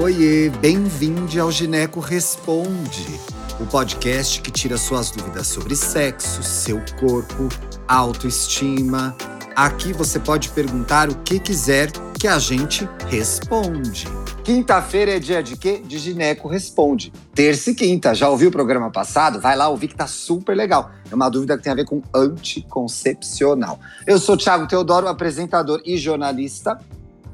Oiê, bem-vindo ao Gineco Responde, o podcast que tira suas dúvidas sobre sexo, seu corpo, autoestima. Aqui você pode perguntar o que quiser que a gente responde. Quinta-feira é dia de quê? De Gineco Responde. Terça e quinta. Já ouviu o programa passado? Vai lá ouvir que tá super legal. É uma dúvida que tem a ver com anticoncepcional. Eu sou Thiago Teodoro, apresentador e jornalista.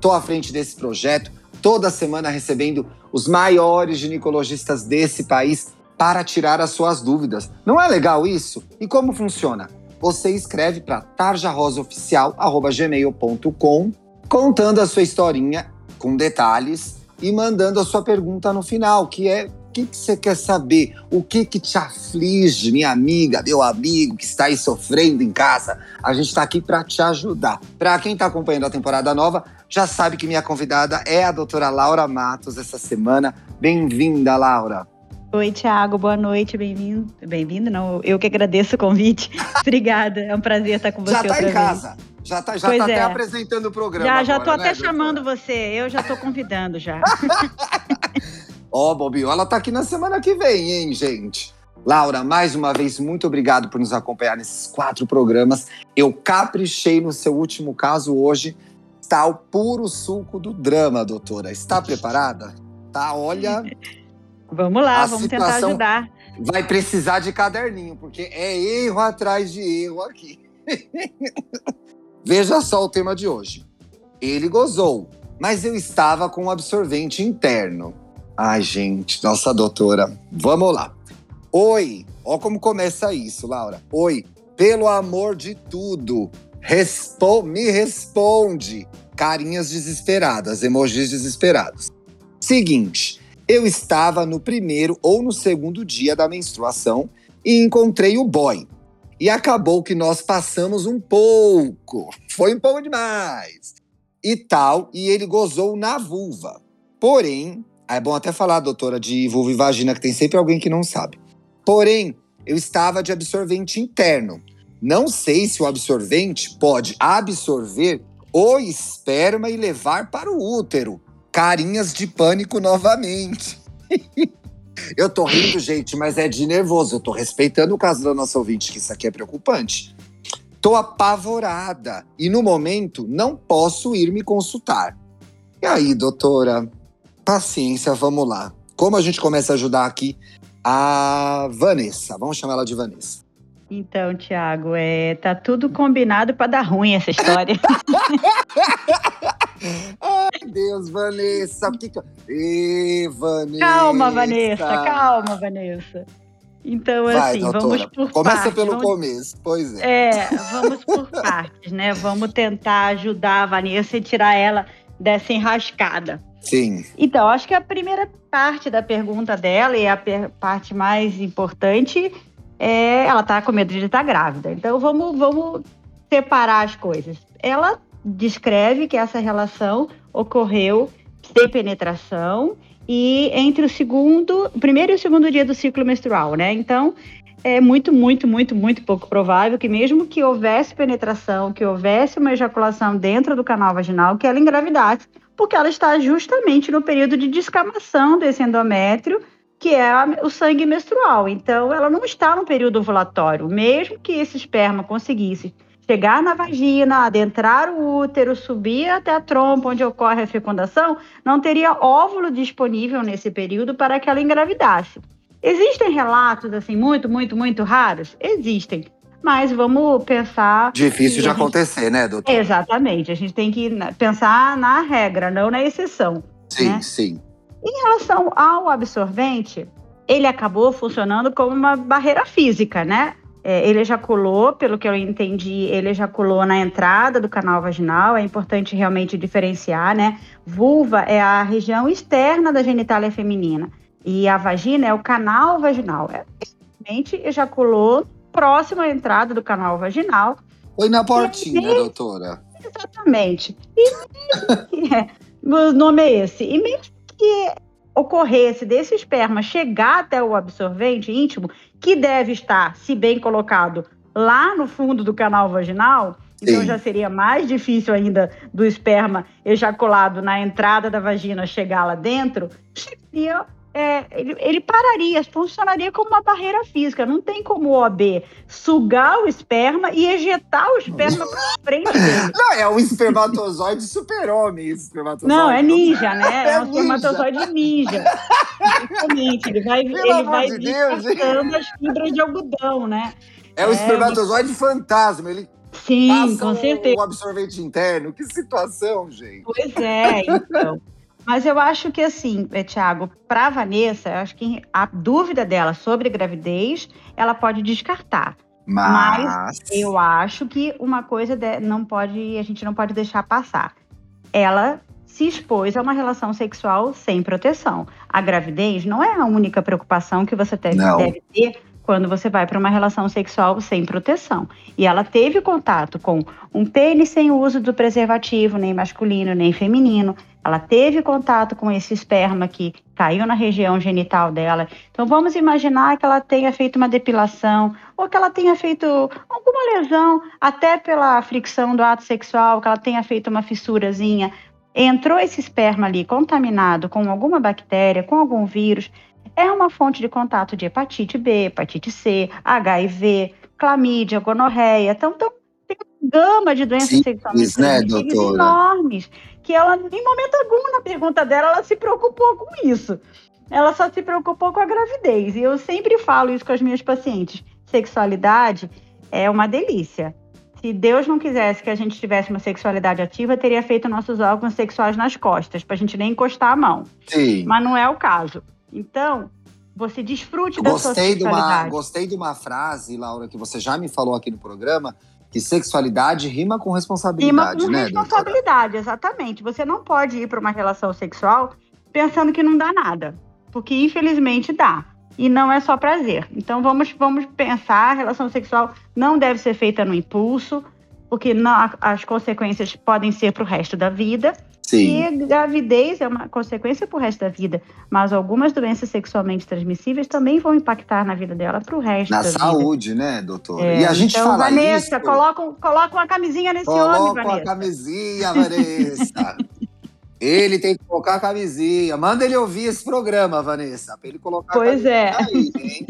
Tô à frente desse projeto, toda semana recebendo os maiores ginecologistas desse país para tirar as suas dúvidas. Não é legal isso? E como funciona? Você escreve para tarjarosaoficial@gmail.com contando a sua historinha com detalhes e mandando a sua pergunta no final, que é que, que você quer saber? O que, que te aflige, minha amiga, meu amigo que está aí sofrendo em casa? A gente está aqui para te ajudar. Para quem está acompanhando a temporada nova, já sabe que minha convidada é a doutora Laura Matos essa semana. Bem-vinda, Laura. Oi, Tiago, boa noite, bem-vindo. Bem-vindo, não, eu que agradeço o convite. Obrigada, é um prazer estar com você. Já está em casa. Vez. Já está já tá é. até apresentando o programa. Já, já estou até né, chamando você. Eu já estou convidando já. Ó, oh, Bobinho, ela está aqui na semana que vem, hein, gente? Laura, mais uma vez, muito obrigado por nos acompanhar nesses quatro programas. Eu caprichei no seu último caso hoje. Está o puro suco do drama, doutora. Está preparada? Tá, olha. Vamos lá, vamos tentar ajudar. Vai precisar de caderninho, porque é erro atrás de erro aqui. Veja só o tema de hoje. Ele gozou, mas eu estava com um absorvente interno. Ai, gente, nossa doutora. Vamos lá. Oi, ó como começa isso, Laura. Oi, pelo amor de tudo, respo me responde. Carinhas desesperadas, emojis desesperados. Seguinte, eu estava no primeiro ou no segundo dia da menstruação e encontrei o boy. E acabou que nós passamos um pouco. Foi um pouco demais. E tal, e ele gozou na vulva. Porém, é bom até falar, doutora, de vulva e vagina, que tem sempre alguém que não sabe. Porém, eu estava de absorvente interno. Não sei se o absorvente pode absorver o esperma e levar para o útero. Carinhas de pânico novamente. Eu tô rindo, gente, mas é de nervoso. Eu tô respeitando o caso da nossa ouvinte, que isso aqui é preocupante. Tô apavorada e no momento não posso ir me consultar. E aí, doutora? Paciência, vamos lá. Como a gente começa a ajudar aqui a Vanessa? Vamos chamar ela de Vanessa. Então, Tiago, é, tá tudo combinado para dar ruim essa história. Ai, Deus, Vanessa. Que... Ê, Vanessa. Calma, Vanessa, calma, Vanessa. Então, Vai, assim, doutora. vamos por Começa partes. pelo vamos... começo, pois é. É, vamos por partes, né? Vamos tentar ajudar a Vanessa e tirar ela dessa enrascada. Sim. Então, acho que a primeira parte da pergunta dela e a parte mais importante é ela tá com medo de estar grávida. Então, vamos, vamos separar as coisas. Ela descreve que essa relação ocorreu sem penetração e entre o segundo, o primeiro e o segundo dia do ciclo menstrual, né? Então, é muito, muito, muito, muito pouco provável que mesmo que houvesse penetração, que houvesse uma ejaculação dentro do canal vaginal, que ela engravidasse, porque ela está justamente no período de descamação desse endométrio, que é o sangue menstrual. Então, ela não está no período ovulatório, mesmo que esse esperma conseguisse chegar na vagina, adentrar o útero, subir até a trompa onde ocorre a fecundação, não teria óvulo disponível nesse período para que ela engravidasse. Existem relatos assim muito, muito, muito raros? Existem. Mas vamos pensar. Difícil de gente... acontecer, né, doutor? Exatamente. A gente tem que pensar na regra, não na exceção. Sim, né? sim. Em relação ao absorvente, ele acabou funcionando como uma barreira física, né? É, ele ejaculou, pelo que eu entendi, ele ejaculou na entrada do canal vaginal. É importante realmente diferenciar, né? Vulva é a região externa da genitália feminina e a vagina é o canal vaginal. É, ejaculou próximo à entrada do canal vaginal. Foi na portinha, doutora. Exatamente. E é, o nome é esse. E mesmo que ocorresse desse esperma chegar até o absorvente íntimo, que deve estar, se bem colocado, lá no fundo do canal vaginal, então Sim. já seria mais difícil ainda do esperma ejaculado na entrada da vagina chegar lá dentro, seria é, ele, ele, pararia, funcionaria como uma barreira física. Não tem como o OB sugar o esperma e ejetar o esperma para frente dele. Não, é um espermatozoide super-homem. Não, é ninja, né? É, é um ninja. espermatozoide ninja. Exatamente. Ele vai, ele vai de as fibras de algodão, né? É um é, espermatozoide fantasma. Ele Sim, com certeza. O absorvente interno. Que situação, gente. Pois é, então. Mas eu acho que, assim, é, Tiago, para Vanessa, eu acho que a dúvida dela sobre gravidez, ela pode descartar. Mas, Mas eu acho que uma coisa não pode, a gente não pode deixar passar. Ela se expôs a uma relação sexual sem proteção. A gravidez não é a única preocupação que você deve, deve ter quando você vai para uma relação sexual sem proteção. E ela teve contato com um pênis sem uso do preservativo, nem masculino, nem feminino. Ela teve contato com esse esperma que caiu na região genital dela. Então vamos imaginar que ela tenha feito uma depilação ou que ela tenha feito alguma lesão, até pela fricção do ato sexual, que ela tenha feito uma fissurazinha. Entrou esse esperma ali contaminado com alguma bactéria, com algum vírus, é uma fonte de contato de hepatite B, hepatite C, HIV, clamídia, gonorreia. Então, então tem uma gama de doenças Sim, sexualmente né, enormes que ela, em momento algum, na pergunta dela, ela se preocupou com isso. Ela só se preocupou com a gravidez. E eu sempre falo isso com as minhas pacientes. Sexualidade é uma delícia. Se Deus não quisesse que a gente tivesse uma sexualidade ativa, teria feito nossos órgãos sexuais nas costas, para a gente nem encostar a mão. Sim. Mas não é o caso. Então, você desfrute da gostei sua sexualidade. De uma, gostei de uma frase, Laura, que você já me falou aqui no programa, que sexualidade rima com responsabilidade, rima com né, responsabilidade, doutora? exatamente. Você não pode ir para uma relação sexual pensando que não dá nada, porque infelizmente dá. E não é só prazer. Então vamos, vamos pensar, a relação sexual não deve ser feita no impulso, porque não, as consequências podem ser para o resto da vida. Sim. E gravidez é uma consequência para o resto da vida, mas algumas doenças sexualmente transmissíveis também vão impactar na vida dela para o resto na da saúde, vida. né, doutor? É, e a gente então, fala Vanessa, isso... coloca, coloca uma camisinha nesse coloca homem, Vanessa. Coloca uma camisinha, Vanessa. ele tem que colocar a camisinha. Manda ele ouvir esse programa, Vanessa, para ele colocar pois a é. camisinha é. aí, hein?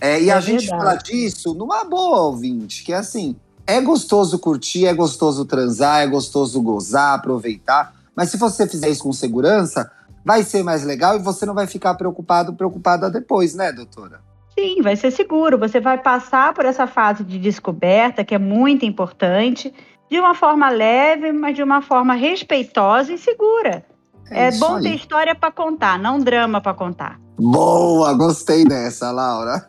É, e é a gente verdade. fala disso numa boa, ouvinte, que é assim, é gostoso curtir, é gostoso transar, é gostoso gozar, aproveitar, mas se você fizer isso com segurança, vai ser mais legal e você não vai ficar preocupado, preocupada depois, né, doutora? Sim, vai ser seguro. Você vai passar por essa fase de descoberta, que é muito importante, de uma forma leve, mas de uma forma respeitosa e segura. É, é bom aí. ter história para contar, não drama para contar. Boa, gostei dessa, Laura.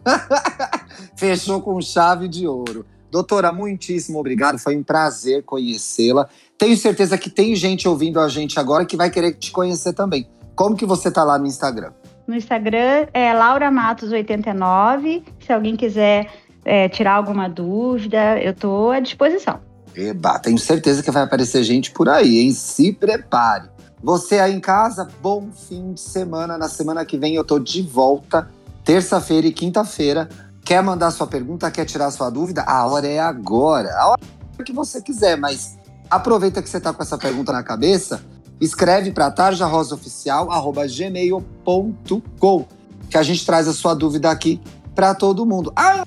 Fechou com chave de ouro. Doutora, muitíssimo obrigado. Foi um prazer conhecê-la. Tenho certeza que tem gente ouvindo a gente agora que vai querer te conhecer também. Como que você tá lá no Instagram? No Instagram é Laura Matos89. Se alguém quiser é, tirar alguma dúvida, eu tô à disposição. Eba, tenho certeza que vai aparecer gente por aí, hein? Se prepare. Você aí em casa, bom fim de semana. Na semana que vem eu tô de volta, terça-feira e quinta-feira Quer mandar sua pergunta, quer tirar sua dúvida? A hora é agora. A hora que você quiser, mas aproveita que você está com essa pergunta na cabeça, escreve para tarjarosaoficial@gmail.com, que a gente traz a sua dúvida aqui para todo mundo. Ah,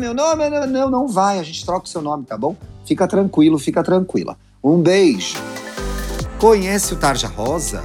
meu nome? Não, não vai, a gente troca o seu nome, tá bom? Fica tranquilo, fica tranquila. Um beijo. Conhece o Tarja Rosa?